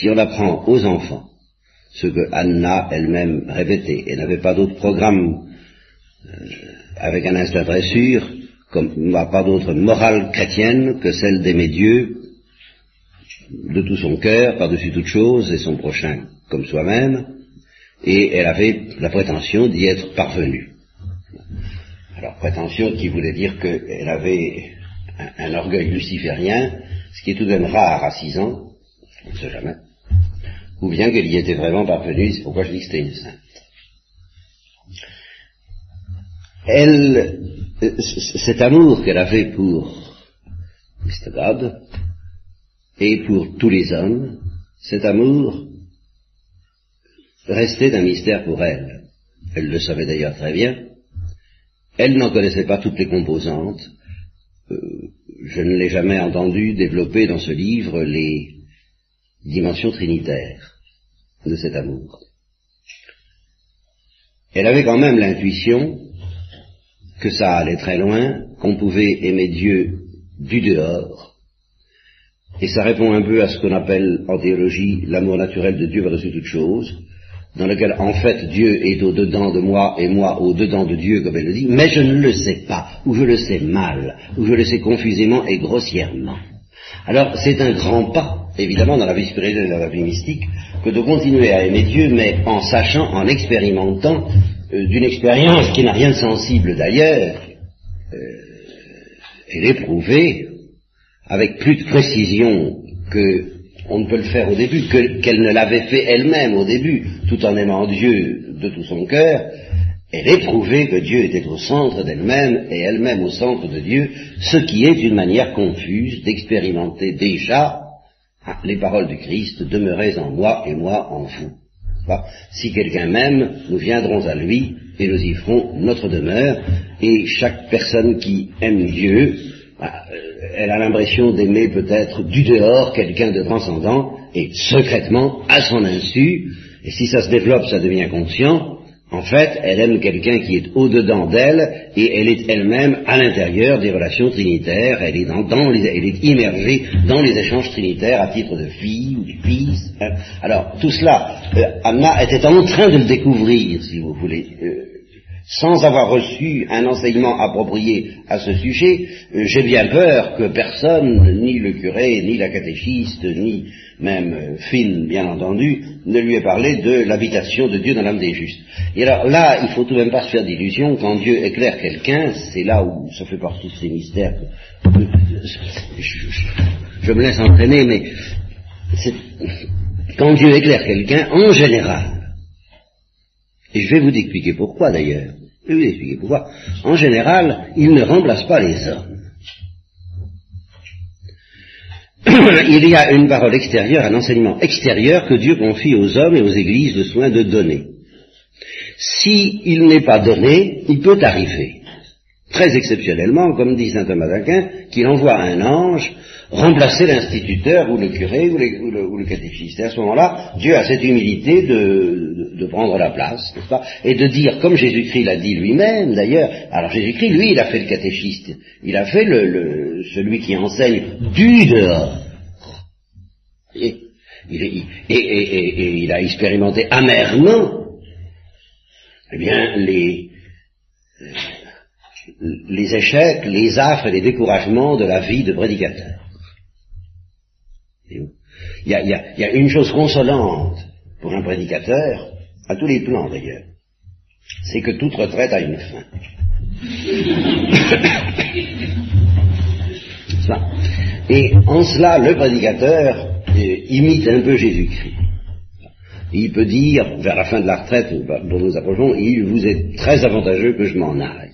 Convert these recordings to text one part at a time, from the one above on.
si on apprend aux enfants ce que Anna elle-même répétait et n'avait pas d'autre programme euh, avec un instinct très sûr, comme pas d'autre morale chrétienne que celle d'aimer Dieu de tout son cœur, par-dessus toute chose, et son prochain comme soi-même, et elle avait la prétention d'y être parvenue. Alors, prétention qui voulait dire qu'elle avait un, un, orgueil luciférien, ce qui est tout de même rare à six ans, on ne sait jamais, ou bien qu'elle y était vraiment parvenue, c'est pourquoi je dis que c'était une sainte. Elle, cet amour qu'elle avait pour Mr. God, et pour tous les hommes, cet amour restait un mystère pour elle. Elle le savait d'ailleurs très bien. Elle n'en connaissait pas toutes les composantes. Euh, je ne l'ai jamais entendu développer dans ce livre les dimensions trinitaires de cet amour. Elle avait quand même l'intuition que ça allait très loin, qu'on pouvait aimer Dieu du dehors, et ça répond un peu à ce qu'on appelle en théologie l'amour naturel de Dieu par-dessus toute chose, dans lequel en fait Dieu est au-dedans de moi et moi au-dedans de Dieu, comme elle le dit, mais je ne le sais pas, ou je le sais mal, ou je le sais confusément et grossièrement. Alors c'est un grand pas, évidemment, dans la vie spirituelle et dans la vie mystique, que de continuer à aimer Dieu, mais en sachant, en expérimentant, euh, d'une expérience qui n'a rien de sensible d'ailleurs, euh, et l'éprouver avec plus de précision que on ne peut le faire au début, qu'elle ne l'avait fait elle-même au début, tout en aimant Dieu de tout son cœur, elle éprouvait que Dieu était au centre d'elle-même et elle-même au centre de Dieu, ce qui est une manière confuse d'expérimenter déjà les paroles du Christ, demeurez en moi et moi en vous. Si quelqu'un m'aime, nous viendrons à lui et nous y ferons notre demeure, et chaque personne qui aime Dieu, bah, elle a l'impression d'aimer peut-être du dehors quelqu'un de transcendant, et secrètement, à son insu, et si ça se développe, ça devient conscient, en fait, elle aime quelqu'un qui est au-dedans d'elle, et elle est elle-même à l'intérieur des relations trinitaires, elle est, dans, les, elle est immergée dans les échanges trinitaires à titre de fille ou de fils. Hein. Alors, tout cela, euh, Anna était en train de le découvrir, si vous voulez. Euh, sans avoir reçu un enseignement approprié à ce sujet, euh, j'ai bien peur que personne, ni le curé, ni la catéchiste, ni même euh, Finn, bien entendu, ne lui ait parlé de l'habitation de Dieu dans l'âme des justes. Et alors là, il faut tout de même pas se faire d'illusions, quand Dieu éclaire quelqu'un, c'est là où ça fait partie de ces mystères. je, me laisse entraîner, mais quand Dieu éclaire quelqu'un, en général, et je vais vous expliquer pourquoi d'ailleurs. Je vais vous expliquer pourquoi. En général, il ne remplace pas les hommes. il y a une parole extérieure, un enseignement extérieur que Dieu confie aux hommes et aux églises le soin de donner. S'il n'est pas donné, il peut arriver, très exceptionnellement, comme dit saint Thomas d'Aquin, qu'il envoie un ange remplacer l'instituteur ou le curé ou, le, catéchiste. Et à ce moment-là, Dieu a cette humilité de, prendre la place, n'est-ce pas Et de dire, comme Jésus-Christ l'a dit lui-même, d'ailleurs, alors Jésus-Christ, lui, il a fait le catéchiste, il a fait le, celui qui enseigne du dehors. Et, et, il a expérimenté amèrement, eh bien, les, les échecs, les affres et les découragements de la vie de prédicateur. Il y, a, une chose consolante pour un prédicateur, à tous les plans d'ailleurs, c'est que toute retraite a une fin. Et en cela, le prédicateur euh, imite un peu Jésus-Christ. Il peut dire, vers la fin de la retraite dont nous approchons, il vous est très avantageux que je m'en aille.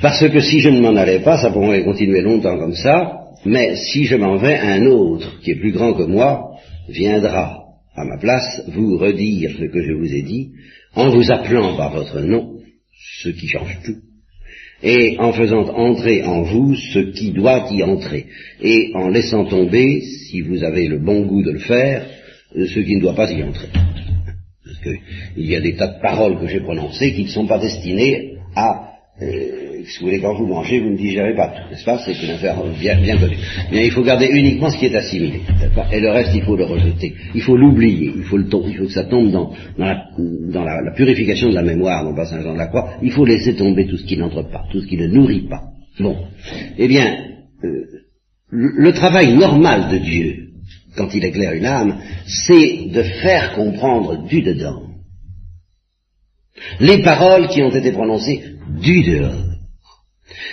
Parce que si je ne m'en allais pas, ça pourrait continuer longtemps comme ça, mais si je m'en vais, un autre, qui est plus grand que moi, viendra à ma place vous redire ce que je vous ai dit, en vous appelant par votre nom, ce qui change tout, et en faisant entrer en vous ce qui doit y entrer, et en laissant tomber, si vous avez le bon goût de le faire, ce qui ne doit pas y entrer. Parce qu'il y a des tas de paroles que j'ai prononcées qui ne sont pas destinées à euh, si vous voulez, quand vous mangez, vous ne digérez pas tout, n'est-ce pas? C'est une affaire bien, bien connue. Bien, il faut garder uniquement ce qui est assimilé, et le reste, il faut le rejeter. Il faut l'oublier, il faut il faut que ça tombe dans, dans, la, purification de la mémoire, non pas Saint Jean de la Croix. Il faut laisser tomber tout ce qui n'entre pas, tout ce qui ne nourrit pas. Bon, eh bien, euh, le travail normal de Dieu, quand il éclaire une âme, c'est de faire comprendre du dedans les paroles qui ont été prononcées du dehors.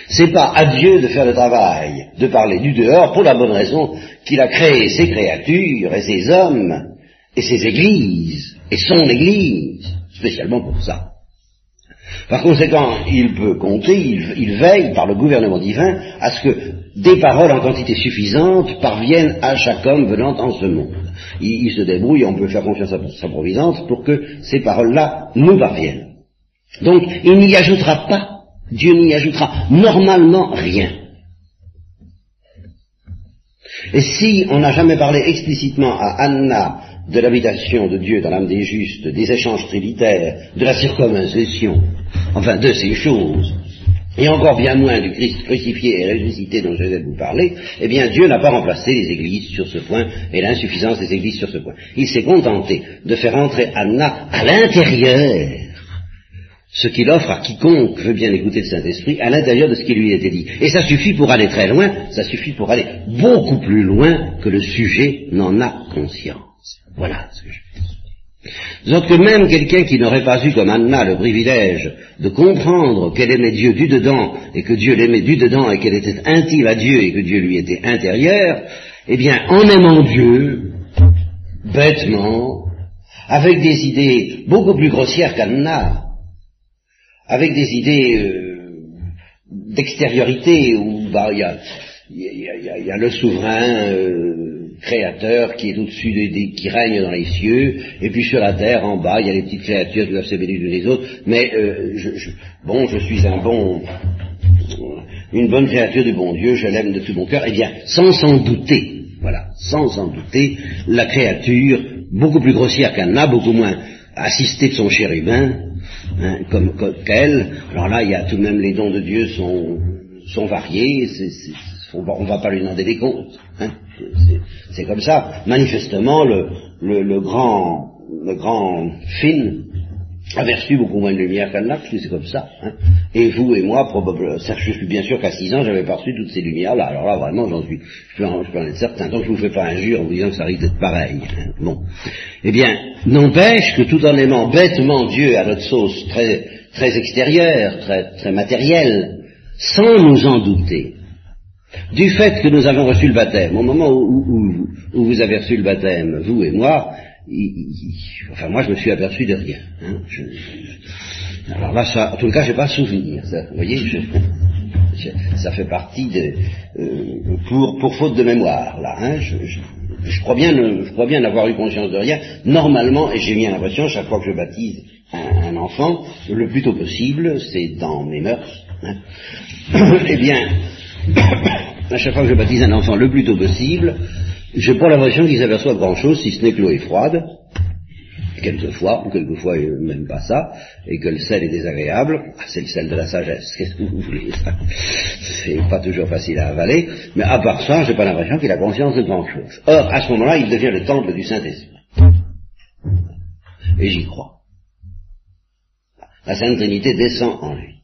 C'est pas à Dieu de faire le travail, de parler du dehors, pour la bonne raison qu'il a créé ses créatures et ses hommes et ses églises et son église, spécialement pour ça. Par conséquent, il peut compter, il, veille par le gouvernement divin à ce que des paroles en quantité suffisante parviennent à chaque homme venant en ce monde. Il, se débrouille, on peut faire confiance à sa providence pour que ces paroles-là nous parviennent. Donc, il n'y ajoutera pas, Dieu n'y ajoutera normalement rien. Et si on n'a jamais parlé explicitement à Anna de l'habitation de Dieu dans l'âme des justes, des échanges trinitaires, de la circumcision, enfin de ces choses, et encore bien moins du Christ crucifié et ressuscité dont je vais vous parler, eh bien Dieu n'a pas remplacé les églises sur ce point et l'insuffisance des églises sur ce point. Il s'est contenté de faire entrer Anna à l'intérieur ce qu'il offre à quiconque veut bien écouter le Saint-Esprit à l'intérieur de ce qui lui été dit. Et ça suffit pour aller très loin, ça suffit pour aller beaucoup plus loin que le sujet n'en a conscience. Voilà ce que je veux dire. que même quelqu'un qui n'aurait pas eu comme Anna le privilège de comprendre qu'elle aimait Dieu du dedans et que Dieu l'aimait du dedans et qu'elle était intime à Dieu et que Dieu lui était intérieur, eh bien, en aimant Dieu, bêtement, avec des idées beaucoup plus grossières qu'Anna, avec des idées euh, d'extériorité où bah, il y, a, y, a, le souverain euh, créateur qui est au-dessus des, qui règne dans les cieux, et puis sur la terre en bas il y a les petites créatures qui doivent se bénir les autres. Mais euh, je, bon, je suis un bon, une bonne créature du bon Dieu, je l'aime de tout mon cœur. Eh bien, sans s'en douter, voilà, sans s'en douter, la créature beaucoup plus grossière qu'Anna, beaucoup moins assistée de son chérubin, hein, comme, qu'elle. Alors là, il y a tout de même les dons de Dieu sont, sont variés. on ne va pas lui demander des comptes. Hein. C'est comme ça. Manifestement, le, le, le grand, le grand film aperçu beaucoup moins de lumière parce que c'est comme ça. Hein. Et vous et moi, probablement, je suis bien sûr qu'à 6 ans, j'avais pas reçu toutes ces lumières-là. Alors là, vraiment, j'en suis, je peux, en, être certain. Donc je vous fais pas injure en vous disant que ça risque d'être pareil. Hein. Bon. Eh bien, n'empêche que tout en aimant bêtement Dieu à notre sauce très, très extérieure, très, très matérielle, sans nous en douter, du fait que nous avons reçu le baptême, au moment où vous avez reçu le baptême, vous et moi, enfin moi je me suis aperçu de rien. Hein. alors là, ça, en tout cas, j'ai pas souvenir. vous voyez, ça fait partie de euh, pour, pour faute de mémoire là. Hein, je, crois bien, je crois bien n'avoir eu conscience de rien. Normalement, et j'ai bien l'impression chaque fois que je baptise un, enfant, le plus tôt possible, c'est dans mes mœurs. Hein, eh bien, à chaque fois que je baptise un enfant, le plus tôt possible, j'ai pas l'impression qu'ils aperçoivent grand-chose, si ce n'est que l'eau est froide, quelquefois, ou quelquefois même pas ça, et que le sel est désagréable, ah, c'est le sel de la sagesse, qu'est-ce que vous voulez C'est pas toujours facile à avaler, mais à part ça, j'ai pas l'impression qu'il a conscience de grand-chose. Or, à ce moment-là, il devient le temple du Saint-Esprit. Et j'y crois. La Sainte Trinité descend en lui.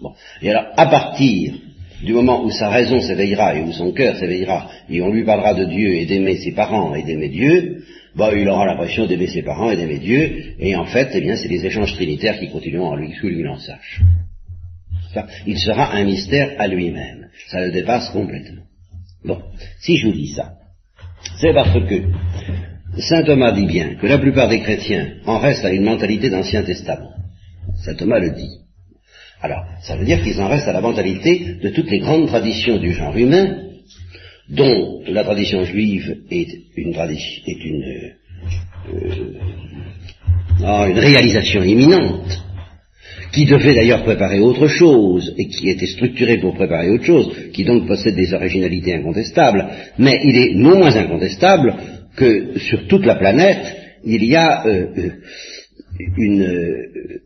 Bon. Et alors, à partir du moment où sa raison s'éveillera et où son cœur s'éveillera, et on lui parlera de Dieu et d'aimer ses parents et d'aimer Dieu, bah, il aura l'impression d'aimer ses parents et d'aimer Dieu, et en fait, eh bien, c'est les échanges trinitaires qui continueront en lui, que lui en sache. il sera un mystère à lui-même. Ça le dépasse complètement. Bon, si je vous dis ça, c'est parce que Saint Thomas dit bien que la plupart des chrétiens en restent à une mentalité d'Ancien Testament. Saint Thomas le dit. Alors, ça veut dire qu'ils en restent à la mentalité de toutes les grandes traditions du genre humain, dont la tradition juive est une, est une, euh, ah, une réalisation imminente, qui devait d'ailleurs préparer autre chose, et qui était structurée pour préparer autre chose, qui donc possède des originalités incontestables, mais il est non moins incontestable que sur toute la planète, il y a euh, euh, une,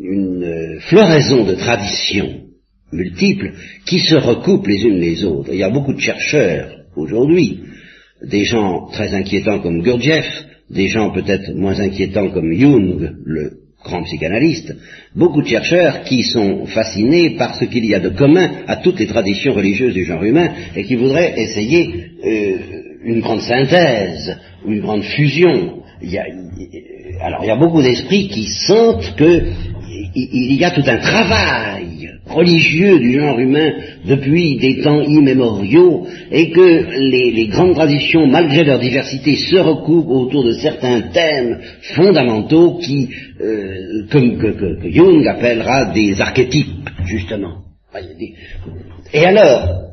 une floraison de traditions multiples, qui se recoupent les unes les autres. Il y a beaucoup de chercheurs aujourd'hui, des gens très inquiétants comme Gurdjieff, des gens peut-être moins inquiétants comme Jung, le grand psychanalyste, beaucoup de chercheurs qui sont fascinés par ce qu'il y a de commun à toutes les traditions religieuses du genre humain et qui voudraient essayer euh, une grande synthèse ou une grande fusion. Il y a, alors il y a beaucoup d'esprits qui sentent que il y a tout un travail religieux du genre humain depuis des temps immémoriaux et que les, grandes traditions, malgré leur diversité, se recoupent autour de certains thèmes fondamentaux qui, euh, comme que, Jung appellera des archétypes, justement. Et alors,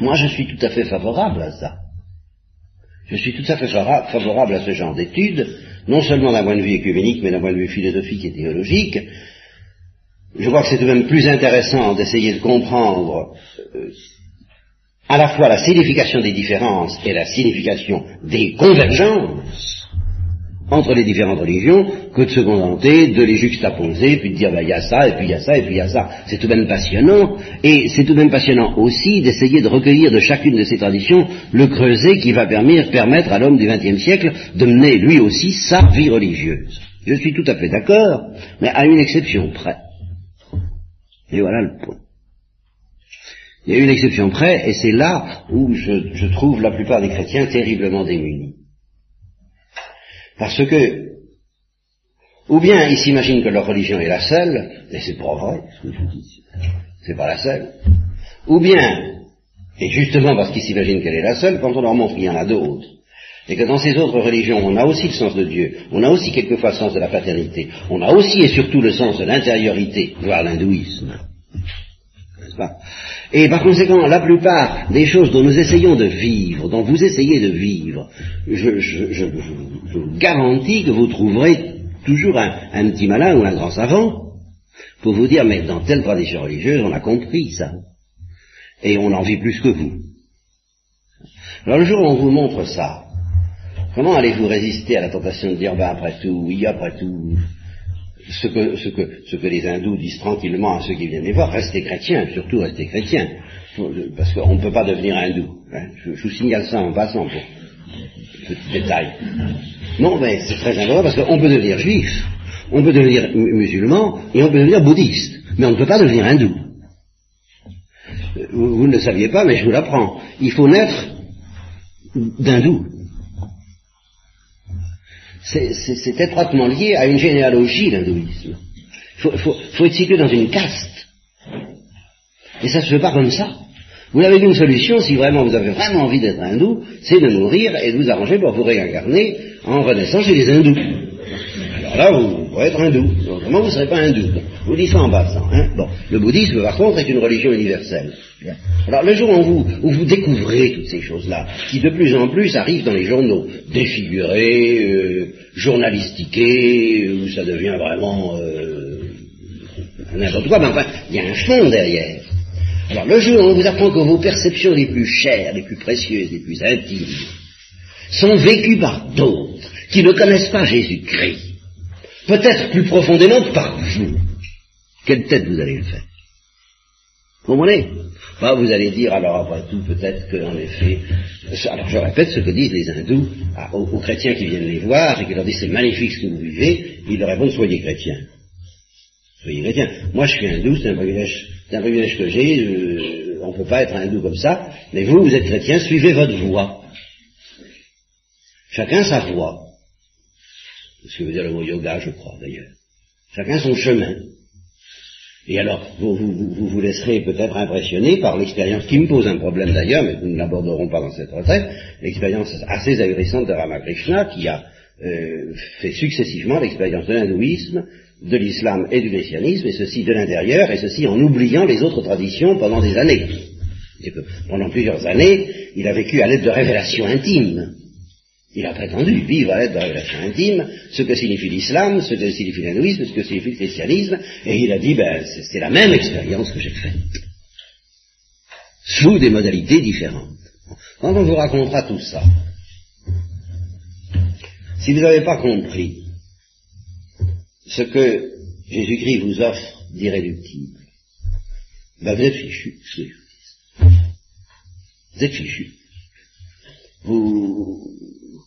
moi je suis tout à fait favorable à ça. Je suis tout à fait favorable à ce genre d'études, non seulement d'un point de vue écuménique, mais d'un point de vue philosophique et théologique. Je crois que c'est tout de même plus intéressant d'essayer de comprendre euh, à la fois la signification des différences et la signification des convergences entre les différentes religions que de se contenter de les juxtaposer, puis de dire bah, il y a ça, et puis il y a ça, et puis il y a ça. C'est tout de même passionnant, et c'est tout de même passionnant aussi d'essayer de recueillir de chacune de ces traditions le creuset qui va permettre, à l'homme du XXe siècle de mener lui aussi sa vie religieuse. Je suis tout à fait d'accord, mais à une exception près. Et voilà le point. Il y a une exception près, et c'est là où je, je trouve la plupart des chrétiens terriblement démunis. Parce que, ou bien ils s'imaginent que leur religion est la seule, et c'est pas vrai, c'est pas la seule, ou bien, et justement parce qu'ils s'imaginent qu'elle est la seule, quand on leur montre qu'il y en a d'autres, et que dans ces autres religions, on a aussi le sens de Dieu, on a aussi quelquefois le sens de la paternité, on a aussi et surtout le sens de l'intériorité, voire l'hindouisme. Et par conséquent, la plupart des choses dont nous essayons de vivre, dont vous essayez de vivre, je, vous garantis que vous trouverez toujours un, petit malin ou un grand savant pour vous dire, mais dans telle tradition religieuse, on a compris ça. Et on en vit plus que vous. Alors le jour où on vous montre ça, comment allez-vous résister à la tentation de dire, ben après tout, oui, après tout, ce que, les hindous disent tranquillement à ceux qui viennent les voir, restez chrétiens, surtout restez chrétiens, parce qu'on ne peut pas devenir hindou. Hein. Je, vous signale ça en passant pour petit détail. Non, mais c'est très important parce qu'on peut devenir juif, on peut devenir musulman et on peut devenir bouddhiste, mais on ne peut pas devenir hindou. Vous, vous ne le saviez pas, mais je vous l'apprends. Il faut naître d'hindou c'est étroitement lié à une généalogie, l'hindouisme. Il faut, être situé dans une caste. Et ça ne se fait pas comme ça. Vous n'avez qu'une solution, si vraiment vous avez vraiment envie d'être hindou, c'est de mourir et de vous arranger pour vous réincarner en renaissant chez les hindous. Alors là, vous pourrez être hindou. Vous ne serez pas hindou. Je vous dis ça en passant. Hein. Bon. Le bouddhisme, par contre, est une religion universelle. Alors le jour où vous, découvrez toutes ces choses-là, qui de plus en plus arrivent dans les journaux, défigurés, euh, journalistiqués, où ça devient vraiment euh, n'importe quoi, mais enfin, il y a un fond derrière. Alors le jour où on vous apprend que vos perceptions les plus chères, les plus précieuses, les plus intimes, sont vécues par d'autres qui ne connaissent pas Jésus-Christ, peut-être plus profondément que par vous, quelle tête vous allez le faire Vous comprenez Vous allez dire, alors après tout, peut-être qu'en effet, alors je répète ce que disent les hindous aux, chrétiens qui viennent les voir et qui leur disent c'est magnifique ce que vous vivez, ils leur répondent soyez chrétiens. Soyez chrétiens. Moi je suis hindou, c'est un privilège, un privilège que j'ai, euh, on ne peut pas être hindou comme ça, mais vous, vous êtes chrétien, suivez votre voie. Chacun sa voie. Ce que veut dire le mot yoga, je crois d'ailleurs. Chacun son chemin. Et alors, vous vous, vous, laisserez peut-être impressionner par l'expérience qui me pose un problème d'ailleurs, mais nous ne l'aborderons pas dans cette retraite, l'expérience assez ahurissante de Ramakrishna qui a euh, fait successivement l'expérience de l'hindouisme, de l'islam et du christianisme, et ceci de l'intérieur, et ceci en oubliant les autres traditions pendant des années. Et que pendant plusieurs années, il a vécu à l'aide de révélations intimes. Il a prétendu vivre à l'aide de la relation intime ce que signifie l'islam, ce que signifie l'hindouisme, ce que signifie le christianisme, et il a dit, ben, c'est la même expérience que j'ai faite, sous des modalités différentes. Quand on vous racontera tout ça, si vous n'avez pas compris ce que Jésus-Christ vous offre d'irréductible, ben vous êtes fichu. Vous êtes fichu. Vous,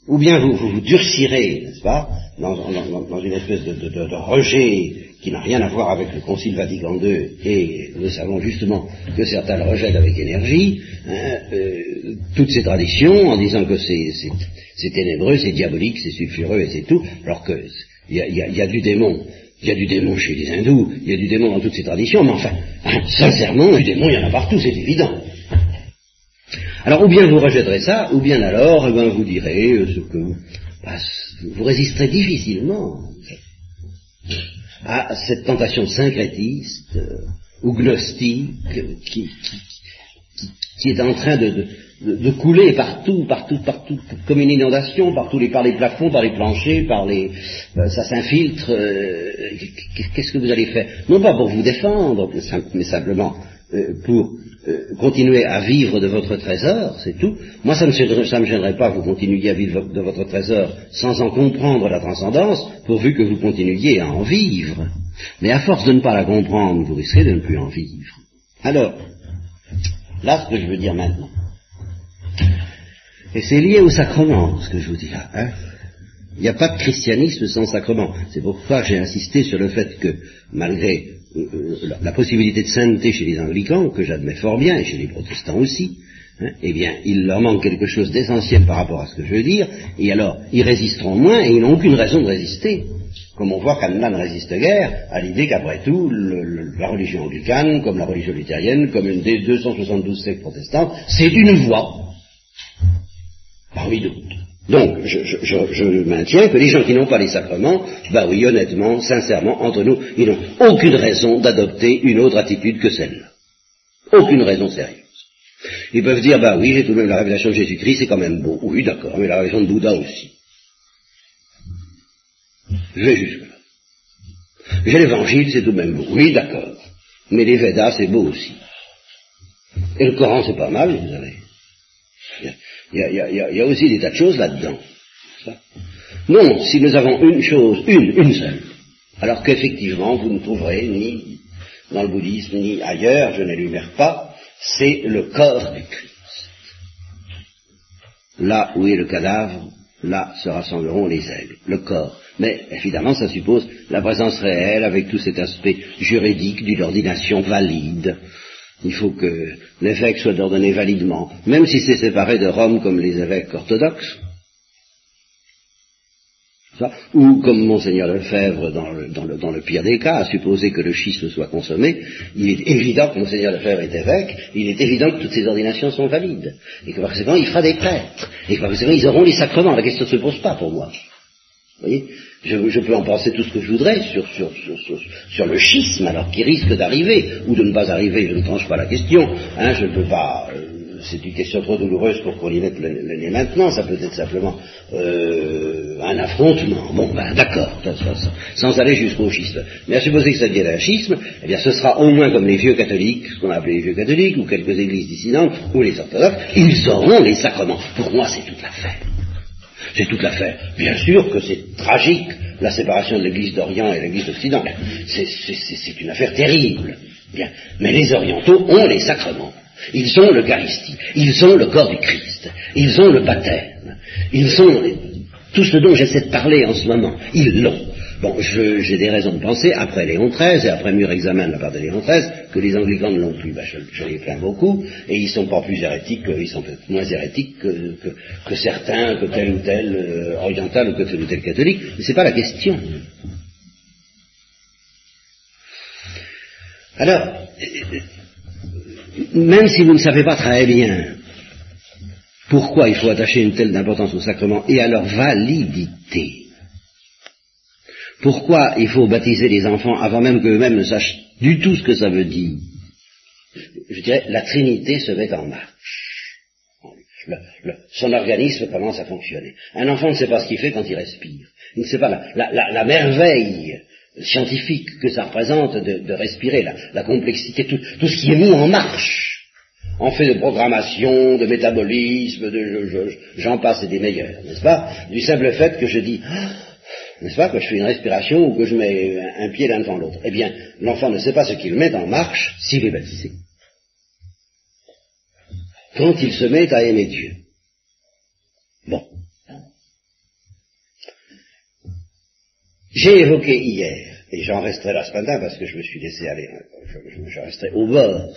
ou bien vous vous, durcirez, n'est-ce pas, dans, une espèce de, rejet qui n'a rien à voir avec le Concile Vatican II, et nous savons justement que certains le rejettent avec énergie, hein, euh, toutes ces traditions, en disant que c'est ténébreux, c'est diabolique, c'est sulfureux, et c'est tout, alors que il y a, du démon. Il y a du démon chez les hindous, il y a du démon dans toutes ces traditions, mais enfin, hein, sincèrement, du démon, il y en a partout, c'est évident. Alors, ou bien vous rejetterez ça, ou bien alors, eh ben, vous direz euh, ce que bah, vous résisterez difficilement à cette tentation syncrétiste euh, ou gnostique qui, qui, est en train de, couler partout, partout, partout, comme une inondation, les, par les plafonds, par les planchers, les, euh, ça s'infiltre. Qu'est-ce que vous allez faire? Non pas pour vous défendre, mais simplement pour euh, continuer à vivre de votre trésor, c'est tout. Moi, ça ne me gênerait pas que vous continuiez à vivre de votre trésor sans en comprendre la transcendance, pourvu que vous continuiez à en vivre. Mais à force de ne pas la comprendre, vous risquez de ne plus en vivre. Alors, là, ce que je veux dire maintenant, et c'est lié au sacrement, ce que je vous dis là. Hein il n'y a pas de christianisme sans sacrement. C'est pourquoi j'ai insisté sur le fait que, malgré euh, euh, la, possibilité de sainteté chez les anglicans, que j'admets fort bien, et chez les protestants aussi, hein, eh bien, il leur manque quelque chose d'essentiel par rapport à ce que je veux dire, et alors, ils résisteront moins, et ils n'ont aucune raison de résister. Comme on voit qu'Anna ne résiste guère à l'idée qu'après tout, la religion anglicane, comme la religion luthérienne, comme une des 272 sectes protestantes, c'est une voie, parmi d'autres. Donc, je, maintiens que les gens qui n'ont pas les sacrements, bah oui, honnêtement, sincèrement, entre nous, ils n'ont aucune raison d'adopter une autre attitude que celle-là. Aucune raison sérieuse. Ils peuvent dire, bah oui, j'ai tout de même la révélation de Jésus-Christ, c'est quand même beau. Oui, d'accord, mais la révélation de Bouddha aussi. Je vais jusque-là. J'ai l'évangile, c'est tout de même beau. Oui, d'accord. Mais les Védas, c'est beau aussi. Et le Coran, c'est pas mal, vous savez. Il y, a, aussi des tas de choses là-dedans. Non, si nous avons une chose, une, une seule, alors qu'effectivement vous ne trouverez ni dans le bouddhisme ni ailleurs, je n'énumère pas, c'est le corps du Christ. Là où est le cadavre, là se rassembleront les aigles, le corps. Mais évidemment, ça suppose la présence réelle avec tout cet aspect juridique d'une ordination valide, il faut que l'évêque soit ordonné validement, même si c'est séparé de Rome comme les évêques orthodoxes. ou comme Monseigneur Lefebvre, dans le, pire des cas, a supposé que le schisme soit consommé, il est évident que Monseigneur Lefebvre est évêque, il est évident que toutes ces ordinations sont valides, et que par conséquent il fera des prêtres, et que par conséquent ils auront les sacrements. La question ne se pose pas pour moi. Vous voyez? Je, peux en penser tout ce que je voudrais sur, le schisme, alors qui risque d'arriver, ou de ne pas arriver, je ne tranche pas la question, hein, je ne peux pas, euh, c'est une question trop douloureuse pour qu'on y mette le, nez maintenant, ça peut être simplement euh, un affrontement, bon ben d'accord, sans aller jusqu'au schisme. Mais à supposer que ça devienne un schisme, eh bien ce sera au moins comme les vieux catholiques, ce qu'on a appelé les vieux catholiques, ou quelques églises dissidentes, ou les orthodoxes, ils auront les sacrements. Pour moi c'est toute l'affaire. C'est toute l'affaire. Bien sûr que c'est tragique, la séparation de l'Église d'Orient et l'Église d'Occident. C'est une affaire terrible. Bien. Mais les orientaux ont les sacrements. Ils ont l'Eucharistie. Ils ont le corps du Christ. Ils ont le baptême. Ils ont tout ce dont j'essaie de parler en ce moment. Ils l'ont. Bon, j'ai des raisons de penser, après Léon XIII, et après mûr examen de la part de Léon XIII, que les anglicans ne l'ont plus. Ben, je, les plains beaucoup, et ils sont pas plus hérétiques, ils sont moins hérétiques que, certains, que tel ou tel euh, oriental, ou que tel ou tel catholique, mais c'est pas la question. Alors, même si vous ne savez pas très bien pourquoi il faut attacher une telle importance au sacrement et à leur validité, pourquoi il faut baptiser les enfants avant même qu'eux-mêmes ne sachent du tout ce que ça veut dire? Je dirais, la Trinité se met en marche. son organisme commence à fonctionner. Un enfant ne sait pas ce qu'il fait quand il respire. Il ne sait pas la, merveille scientifique que ça représente de, respirer, la, complexité, tout, tout, ce qui est mis en marche, en fait de programmation, de métabolisme, de j'en passe et des meilleurs, n'est-ce pas? Du simple fait que je dis, n'est-ce pas, que je fais une respiration ou que je mets un, pied l'un dans l'autre. Eh bien, l'enfant ne sait pas ce qu'il met en marche s'il est baptisé. Quand il se met à aimer Dieu. Bon. J'ai évoqué hier, et j'en resterai là ce matin parce que je me suis laissé aller, je, je resterai au bord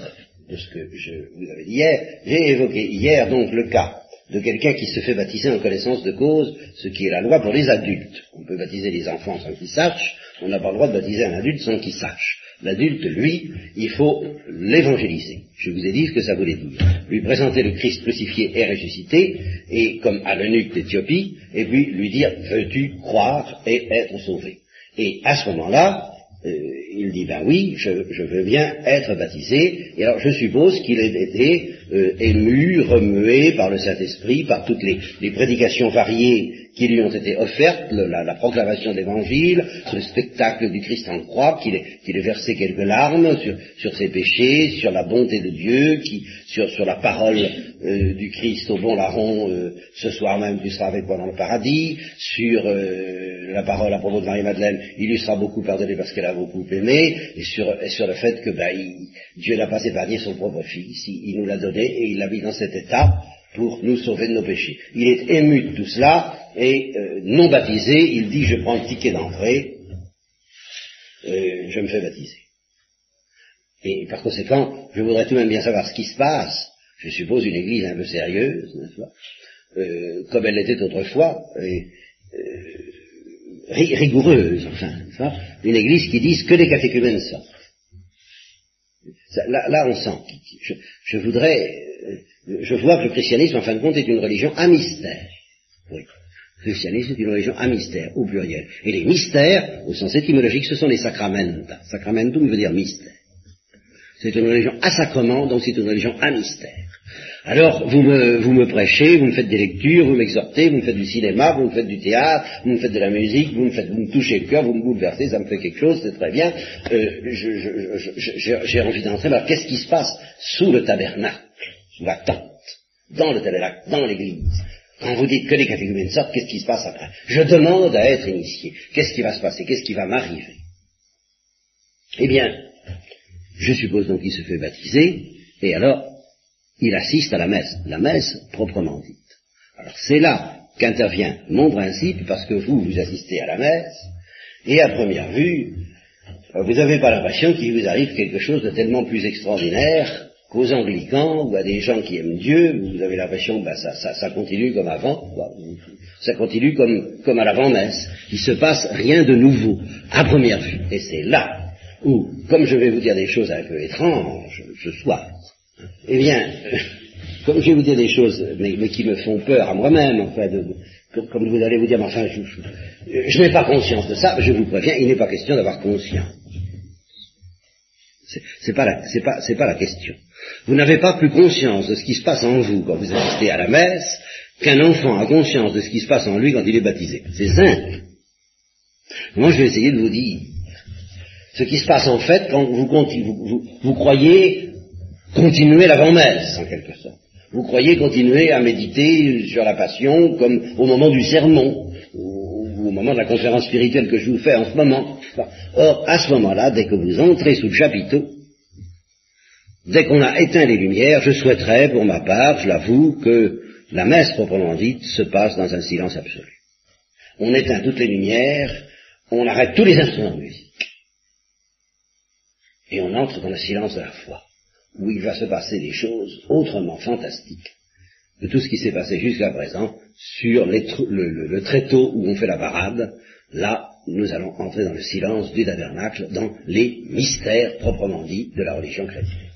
de ce que je vous avais dit hier, j'ai évoqué hier donc le cas de quelqu'un qui se fait baptiser en connaissance de cause, ce qui est la loi pour les adultes. On peut baptiser les enfants sans qu'ils sachent, on n'a pas le droit de baptiser un adulte sans qu'il sache. L'adulte, lui, il faut l'évangéliser. Je vous ai dit ce que ça voulait dire. Lui présenter le Christ crucifié et ressuscité, et comme à l'eunuque d'Éthiopie, et puis lui dire, veux-tu croire et être sauvé? Et à ce moment-là, il dit, ben oui, je, veux bien être baptisé. Et alors je suppose qu'il a été euh, ému, remué par le Saint-Esprit, par toutes les prédications variées qui lui ont été offertes, la, proclamation de l'Évangile, le spectacle du Christ en croix, qu'il ait, versé quelques larmes sur, ses péchés, sur la bonté de Dieu, sur, la parole euh, du Christ au bon larron, euh, ce soir même tu seras avec moi dans le paradis, sur euh, la parole à propos de Marie-Madeleine, il lui sera beaucoup pardonné parce qu'elle a beaucoup aimé, et sur, le fait que ben, Dieu n'a pas épargné son propre fils, il, il nous l'a donné et il l'a mis dans cet état pour nous sauver de nos péchés. Il est ému de tout cela, et euh, non baptisé, il dit je prends le ticket d'entrée, euh, je me fais baptiser. Et par conséquent, je voudrais tout de même bien savoir ce qui se passe. Je suppose une église un peu sérieuse, n'est-ce pas? Euh, Comme elle l'était autrefois, et, rigoureuse, enfin, une église qui dise que les catéchumènes sortent. là, on sent. Je, je voudrais, je vois que le christianisme, en fin de compte, est une religion à mystère. Oui. Le christianisme est une religion à mystère, au pluriel. Et les mystères, au sens étymologique, ce sont les sacramenta. Sacramentum veut dire mystère. C'est une religion à sacrement, donc c'est une religion à mystère. Alors, vous me, vous me prêchez, vous me faites des lectures, vous m'exhortez, vous me faites du cinéma, vous me faites du théâtre, vous me faites de la musique, vous me, faites, vous me touchez le cœur, vous me bouleversez, ça me fait quelque chose, c'est très bien. Euh, J'ai envie d'entrer, alors qu'est-ce qui se passe sous le tabernacle, sous la tente, dans le tabernacle, dans l'église? Quand vous dites que les catéchumènes sortent, qu'est-ce qui se passe après? Je demande à être initié. Qu'est-ce qui va se passer? Qu'est-ce qui va m'arriver? Eh bien, je suppose donc qu'il se fait baptiser, et alors, il assiste à la messe, la messe proprement dite. Alors c'est là qu'intervient mon principe, parce que vous, vous assistez à la messe, et à première vue, vous n'avez pas l'impression qu'il vous arrive quelque chose de tellement plus extraordinaire qu'aux anglicans ou à des gens qui aiment Dieu, vous avez l'impression que ben, ça, ça, continue comme avant, ça continue comme, comme à l'avant-messe. Il se passe rien de nouveau, à première vue. Et c'est là où, comme je vais vous dire des choses un peu étranges ce soir, eh bien, comme je vais vous dire des choses, mais, qui me font peur à moi-même, enfin, de, comme vous allez vous dire, mais enfin, je, n'ai pas conscience de ça, je vous préviens, il n'est pas question d'avoir conscience. C'est pas, la, pas, la question. Vous n'avez pas plus conscience de ce qui se passe en vous quand vous assistez à la messe qu'un enfant a conscience de ce qui se passe en lui quand il est baptisé. C'est simple. Moi, je vais essayer de vous dire ce qui se passe en fait quand vous croyez continuer l'avant-messe, en quelque sorte. Vous croyez continuer à méditer sur la passion comme au moment du sermon, ou au moment de la conférence spirituelle que je vous fais en ce moment. Or, à ce moment-là, dès que vous entrez sous le chapiteau, Dès qu'on a éteint les lumières, je souhaiterais, pour ma part, je l'avoue, que la messe proprement dite se passe dans un silence absolu. On éteint toutes les lumières, on arrête tous les instruments de musique. Et on entre dans le silence de la foi, où il va se passer des choses autrement fantastiques de tout ce qui s'est passé jusqu'à présent sur le, le tréteau où on fait la parade. Là, nous allons entrer dans le silence du tabernacle, dans les mystères proprement dits de la religion chrétienne.